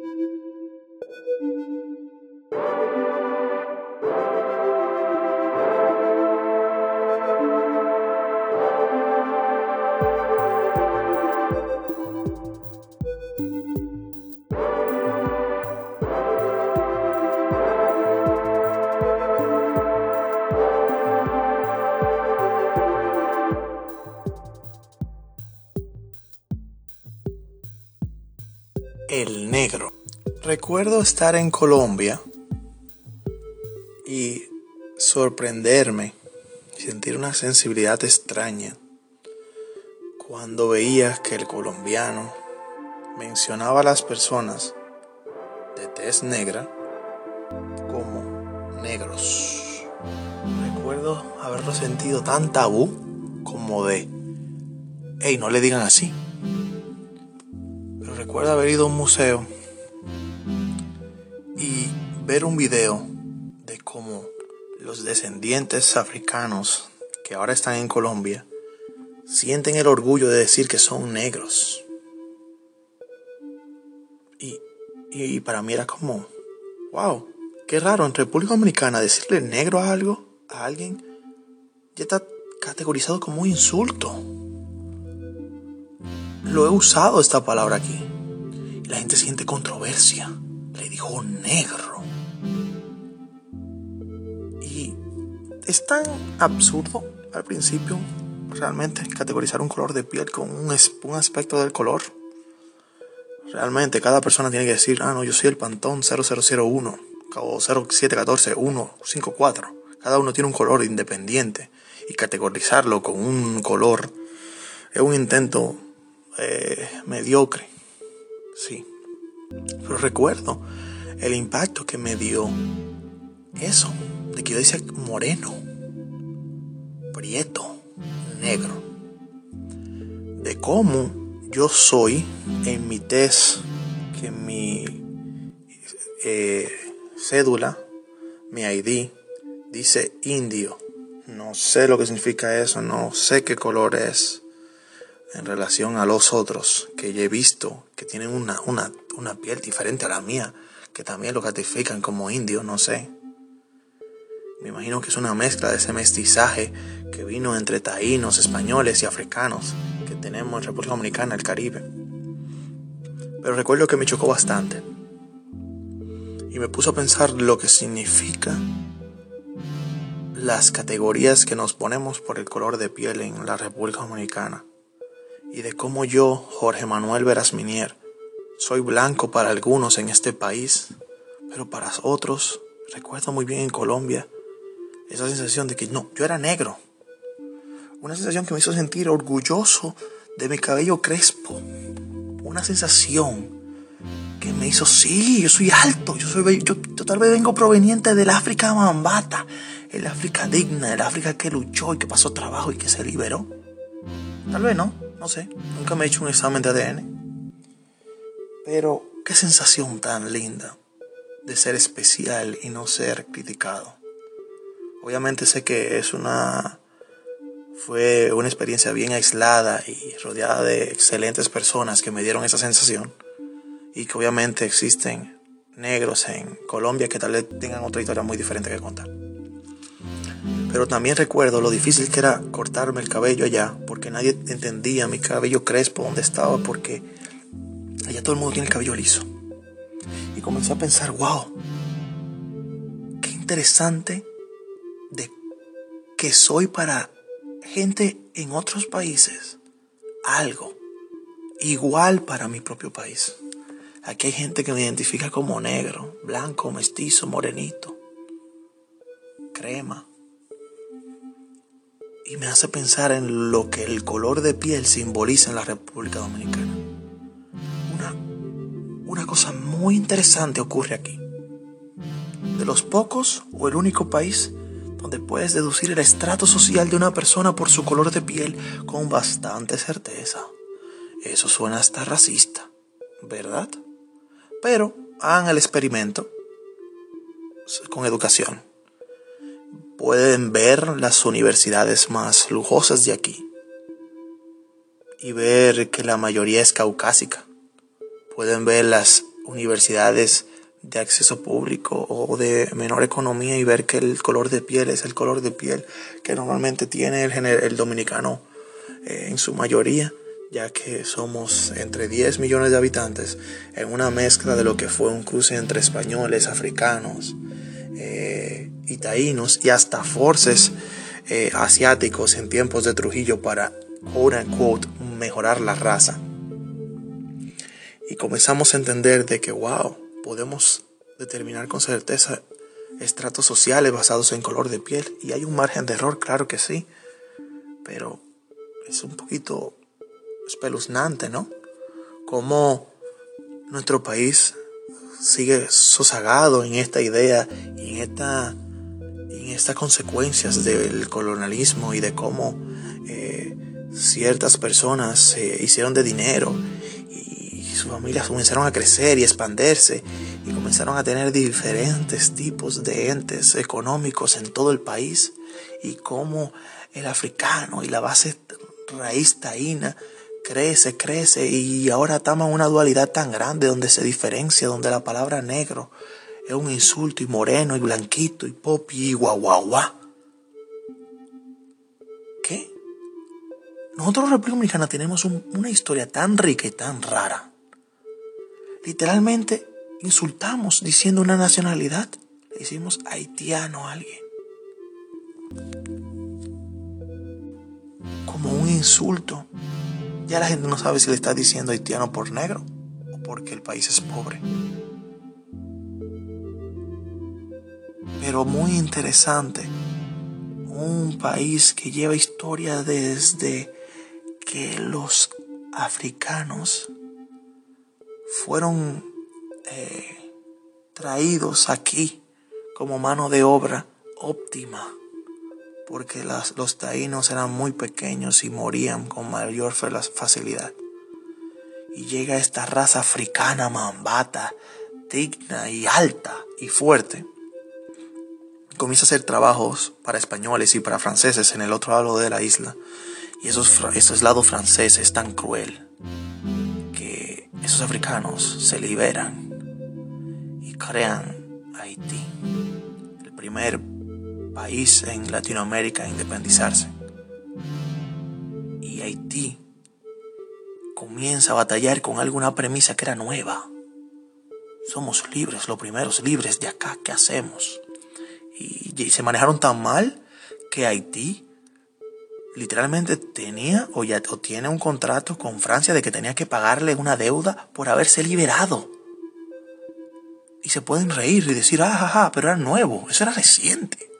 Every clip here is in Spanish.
Thank you. Recuerdo estar en Colombia y sorprenderme, sentir una sensibilidad extraña cuando veía que el colombiano mencionaba a las personas de tez negra como negros. Recuerdo haberlo sentido tan tabú como de, hey, no le digan así recuerdo haber ido a un museo y ver un video de cómo los descendientes africanos que ahora están en Colombia sienten el orgullo de decir que son negros. Y, y, para mí era como, wow, qué raro, en República Dominicana decirle negro a algo, a alguien, ya está categorizado como un insulto. Lo he usado esta palabra aquí. La gente siente controversia. Le dijo negro. Y es tan absurdo al principio realmente categorizar un color de piel con un, un aspecto del color. Realmente cada persona tiene que decir, ah, no, yo soy el Pantón 0001 o 0714 154. Cada uno tiene un color independiente y categorizarlo con un color es un intento eh, mediocre sí. Pero recuerdo el impacto que me dio eso, de que yo decía moreno, prieto, negro. De cómo yo soy en mi test, que mi eh, cédula, mi ID, dice indio. No sé lo que significa eso, no sé qué color es en relación a los otros que ya he visto que tienen una, una, una piel diferente a la mía, que también lo catifican como indio, no sé. Me imagino que es una mezcla de ese mestizaje que vino entre taínos, españoles y africanos que tenemos en República Dominicana, el Caribe. Pero recuerdo que me chocó bastante. Y me puso a pensar lo que significa las categorías que nos ponemos por el color de piel en la República Dominicana y de cómo yo, Jorge Manuel Verasminier, soy blanco para algunos en este país, pero para otros, recuerdo muy bien en Colombia, esa sensación de que no, yo era negro. Una sensación que me hizo sentir orgulloso de mi cabello crespo. Una sensación que me hizo, sí, yo soy alto, yo, soy, yo, tal vez vengo proveniente del África Mambata, el África digna, el África que luchó y que pasó trabajo y que se liberó. Tal vez no. No sé, nunca me he hecho un examen de ADN. Pero qué sensación tan linda de ser especial y no ser criticado. Obviamente sé que es una fue una experiencia bien aislada y rodeada de excelentes personas que me dieron esa sensación y que obviamente existen negros en Colombia que tal vez tengan otra historia muy diferente que contar. Pero también recuerdo lo difícil que era cortarme el cabello allá, porque nadie entendía mi cabello crespo, dónde estaba, porque allá todo el mundo tiene el cabello liso. Y comencé a pensar, wow, qué interesante de que soy para gente en otros países algo igual para mi propio país. Aquí hay gente que me identifica como negro, blanco, mestizo, morenito, crema y me hace pensar en lo que el color de piel simboliza en la República Dominicana. Una, cosa muy interesante ocurre aquí. De los pocos o el único país donde puedes deducir el estrato social de una persona por su color de piel con bastante certeza. Eso suena hasta racista, ¿verdad? Pero hagan el experimento con educación pueden ver las universidades más lujosas de aquí y ver que la mayoría es caucásica. Pueden ver las universidades de acceso público o de menor economía y ver que el color de piel es el color de piel que normalmente tiene el, el dominicano eh, en su mayoría, ya que somos entre 10 millones de habitantes en una mezcla de lo que fue un cruce entre españoles, africanos, eh, y taínos y hasta forces eh, asiáticos en tiempos de Trujillo para, quote unquote, mejorar la raza. Y comenzamos a entender de que, wow, podemos determinar con certeza estratos sociales basados en color de piel. Y hay un margen de error, claro que sí. Pero es un poquito espeluznante, ¿no? Como nuestro país sigue sosagado en esta idea y en, esta, en estas consecuencias del colonialismo y de cómo eh, ciertas personas se hicieron de dinero y sus familias comenzaron a crecer y expandirse y comenzaron a tener diferentes tipos de entes económicos en todo el país y cómo el africano y la base raíz taína crece, crece y ahora estamos en una dualidad tan grande donde se diferencia, donde la palabra negro es un insulto y moreno y blanquito y popi y guaguaguá. ¿Qué? Nosotros República tenemos una historia tan rica y tan rara. Literalmente insultamos diciendo una nacionalidad. Le decimos haitiano a alguien. Como un insulto ya la gente no sabe si le está diciendo haitiano por negro o porque el país es pobre. Pero muy interesante. Un país que lleva historia desde que los africanos fueron eh, traídos aquí como mano de obra óptima porque los taínos eran muy pequeños y morían con mayor facilidad. Y llega esta raza africana mambata, digna y alta y fuerte. Comienza a hacer trabajos para españoles y para franceses en el otro lado de la isla. Y esos, esos lados franceses es tan cruel esos africanos se liberan y crean Haití, el primer país en Latinoamérica a independizarse. Y Haití comienza a batallar con alguna premisa que era nueva. Somos libres, los primeros libres de acá, ¿qué hacemos? Y, se manejaron tan mal que Haití literalmente tenía o ya o tiene un contrato con Francia de que tenía que pagarle una deuda por haberse liberado. Y se pueden reír y decir, ah, pero era nuevo, eso era reciente.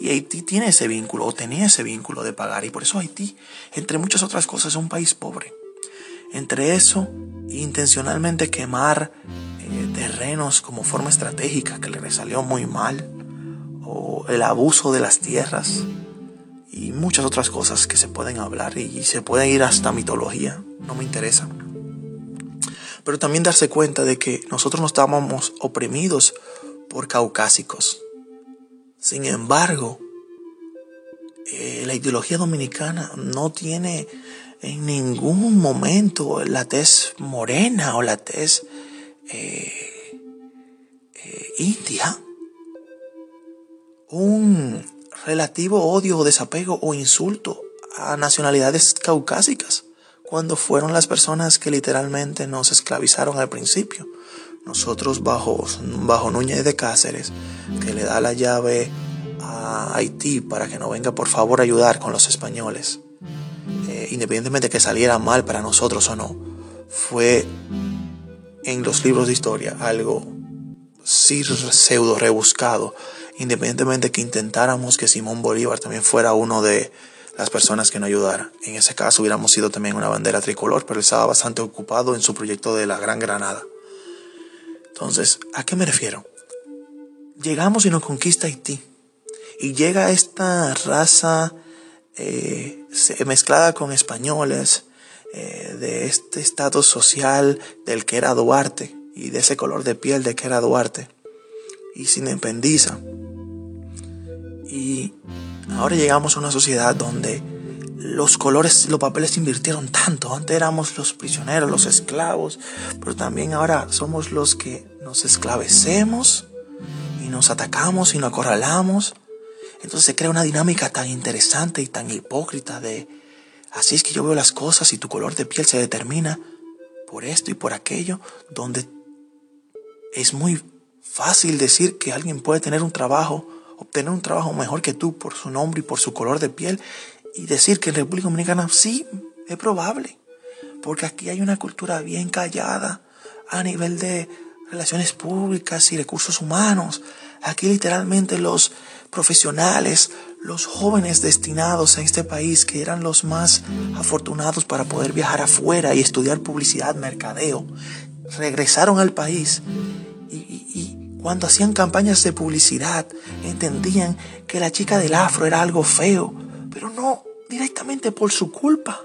Y Haití tiene ese vínculo, o tenía ese vínculo de pagar. Y por eso Haití, entre muchas otras cosas, es un país pobre. Entre eso, intencionalmente quemar eh, terrenos como forma estratégica, que le salió muy mal, o el abuso de las tierras, y muchas otras cosas que se pueden hablar y se pueden ir hasta mitología, no me interesa. Pero también darse cuenta de que nosotros no estábamos oprimidos por caucásicos, sin embargo, eh, la ideología dominicana no tiene en ningún momento la tez morena o la tez eh, eh, india. Un relativo odio o desapego o insulto a nacionalidades caucásicas cuando fueron las personas que literalmente nos esclavizaron al principio. Nosotros bajo, bajo Núñez de Cáceres, que le da la llave a Haití para que no venga por favor a ayudar con los españoles, eh, independientemente de que saliera mal para nosotros o no, fue en los libros de historia algo pseudo rebuscado, independientemente de que intentáramos que Simón Bolívar también fuera uno de las personas que no ayudara. En ese caso hubiéramos sido también una bandera tricolor, pero estaba bastante ocupado en su proyecto de la Gran Granada. Entonces, ¿a qué me refiero? Llegamos y nos conquista Haití. Y llega esta raza eh, mezclada con españoles eh, de este estatus social del que era Duarte y de ese color de piel de que era Duarte. Y se independiza. Y ahora llegamos a una sociedad donde los colores, los papeles se invirtieron tanto. Antes éramos los prisioneros, los esclavos, pero también ahora somos los que nos esclavecemos y nos atacamos y nos acorralamos. Entonces se crea una dinámica tan interesante y tan hipócrita de así es que yo veo las cosas y tu color de piel se determina por esto y por aquello, donde es muy fácil decir que alguien puede tener un trabajo, obtener un trabajo mejor que tú por su nombre y por su color de piel y decir que en República Dominicana sí, es probable, porque aquí hay una cultura bien callada a nivel de relaciones públicas y recursos humanos. Aquí literalmente los profesionales, los jóvenes destinados a este país, que eran los más afortunados para poder viajar afuera y estudiar publicidad, mercadeo, regresaron al país cuando hacían campañas de publicidad entendían que la chica del afro era algo feo, pero no directamente por su culpa.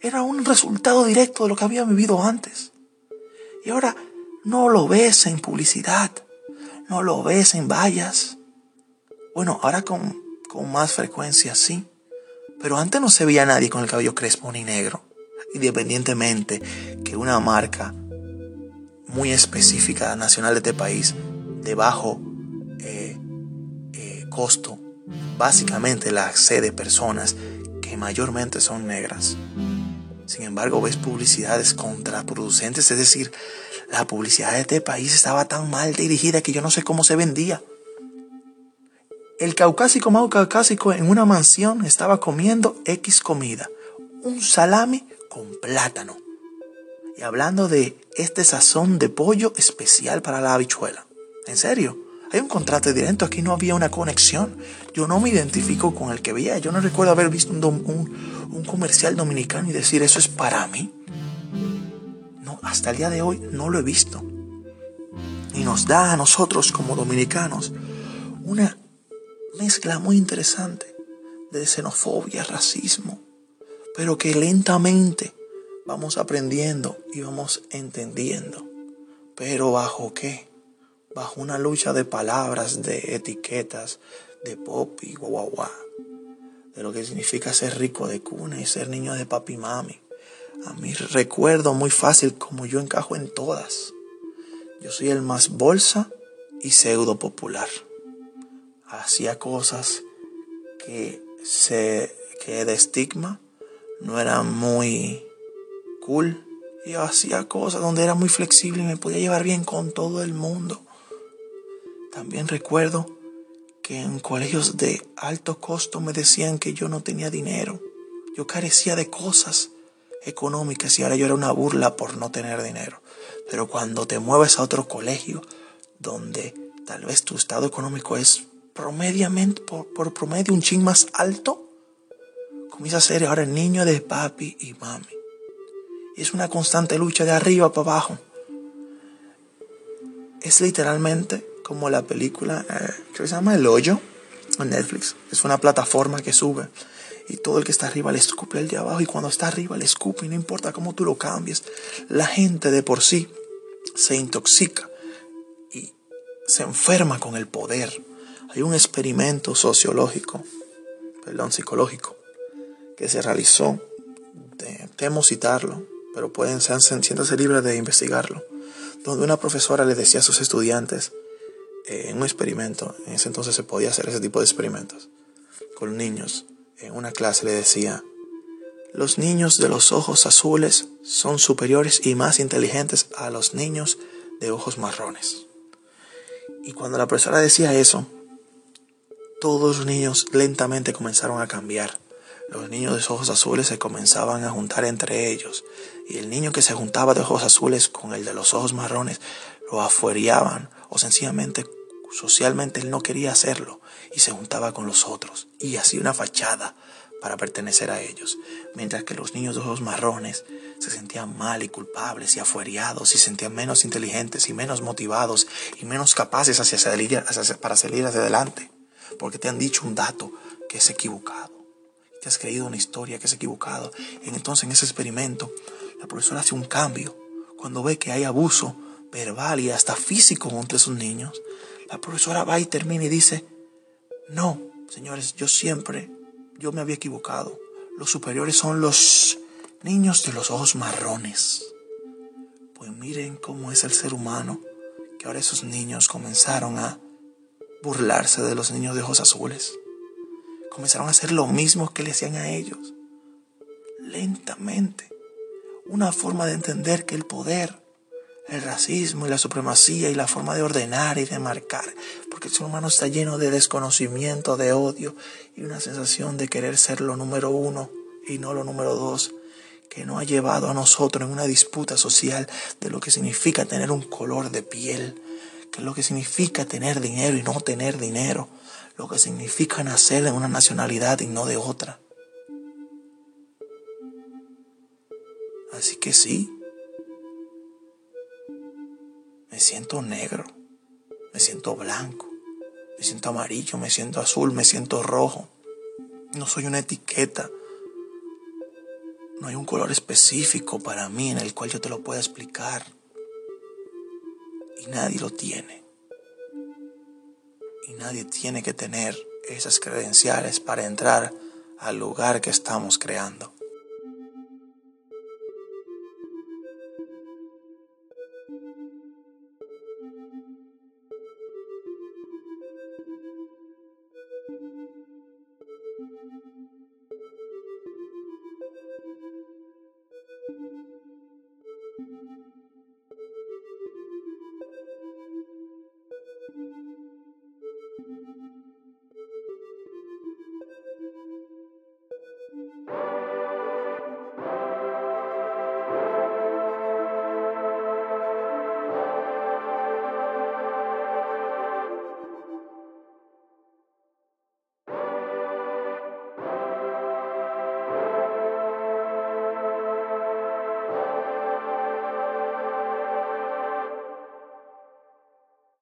Era un resultado directo de lo que había vivido antes. Y ahora no lo ves en publicidad, no lo ves en vallas. Bueno, ahora con, con más frecuencia sí, pero antes no se veía nadie con el cabello crespo ni negro, independientemente que una marca muy específica nacional de este país, de bajo eh, eh, costo, básicamente la sede personas que mayormente son negras. Sin embargo, ves publicidades contraproducentes, es decir, la publicidad de este país estaba tan mal dirigida que yo no sé cómo se vendía. El caucásico más caucásico en una mansión estaba comiendo X comida, un salami con plátano. Y hablando de este sazón de pollo especial para la habichuela. ¿En serio? Hay un contrato directo, aquí no había una conexión. Yo no me identifico con el que veía. Yo no recuerdo haber visto un, un comercial dominicano y decir eso es para mí hasta el día de hoy no lo he visto. Y nos da a nosotros como dominicanos una mezcla muy interesante de xenofobia, racismo, pero que lentamente vamos aprendiendo y vamos entendiendo. Pero bajo qué? Bajo una lucha de palabras, de etiquetas, de pop y guau De lo que significa ser rico de cuna y ser niño de papi y mami a mí recuerdo muy fácil como yo encajo en todas. Yo soy el más bolsa y pseudo popular. Hacía cosas que se que de estigma no eran muy cool. Y hacía cosas donde era muy flexible y me podía llevar bien con todo el mundo. También recuerdo que en colegios de alto costo me decían que yo no tenía dinero. Yo carecía de cosas económicas y ahora yo era una burla por no tener dinero. Pero cuando te mueves a otro colegio donde tal vez tu estado económico es promediamente, por, promedio un ching más alto, comienza a ser ahora el niño de papi y mami. Es una constante lucha de arriba para abajo. Es literalmente como la película eh, que se llama El Hoyo en Netflix. Es una plataforma que sube y todo el que está arriba le escupe el de abajo y cuando está arriba le escupe y no importa cómo tú lo cambies. La gente de por sí se intoxica y se enferma con el poder. Hay un experimento sociológico, perdón, psicológico, que se realizó, temo citarlo, pero pueden siéntase libres de investigarlo, donde una profesora le decía a sus estudiantes, eh, en un experimento, en ese entonces se podía hacer ese tipo de experimentos con niños, en una clase le decía, los niños de los ojos azules son superiores y más inteligentes a los niños de ojos marrones. Y cuando la profesora decía eso, todos los niños lentamente comenzaron a cambiar. Los niños de ojos azules se comenzaban a juntar entre ellos. Y el niño que se juntaba de ojos azules con el de los ojos marrones lo afueriaban o sencillamente socialmente él no quería hacerlo y se juntaba con los otros y hacía una fachada para pertenecer a ellos, mientras que los niños de ojos marrones se sentían mal y culpables y afueriados y se sentían menos inteligentes y menos motivados y menos capaces hacia salir, para salir hacia adelante, porque te han dicho un dato que es equivocado, te has creído una historia que es equivocado. Y entonces en ese experimento la profesora hace un cambio cuando ve que hay abuso verbal y hasta físico entre esos niños. La profesora va y termina y dice, no, señores, yo siempre, yo me había equivocado. los superiores son los niños de los ojos marrones. Pues miren cómo es el ser humano, que ahora esos niños comenzaron a burlarse de los niños de ojos azules. Comenzaron a hacer lo mismo que le hacían a ellos. Lentamente. Una forma de entender que el poder el racismo y la supremacía y la forma de ordenar y de marcar, porque el ser humano está lleno de desconocimiento, de odio y una sensación de querer ser lo número uno y no lo número dos, que no ha llevado a nosotros en una disputa social de lo que significa tener un color de piel, que es lo que significa tener dinero y no tener dinero, lo que significa nacer en una nacionalidad y no de otra. Así que sí, me siento negro, me siento blanco, me siento amarillo, me siento azul, me siento rojo. No soy una etiqueta. No hay un color específico para mí en el cual yo te lo pueda explicar. Y nadie lo tiene. Y nadie tiene que tener esas credenciales para entrar al lugar que estamos creando.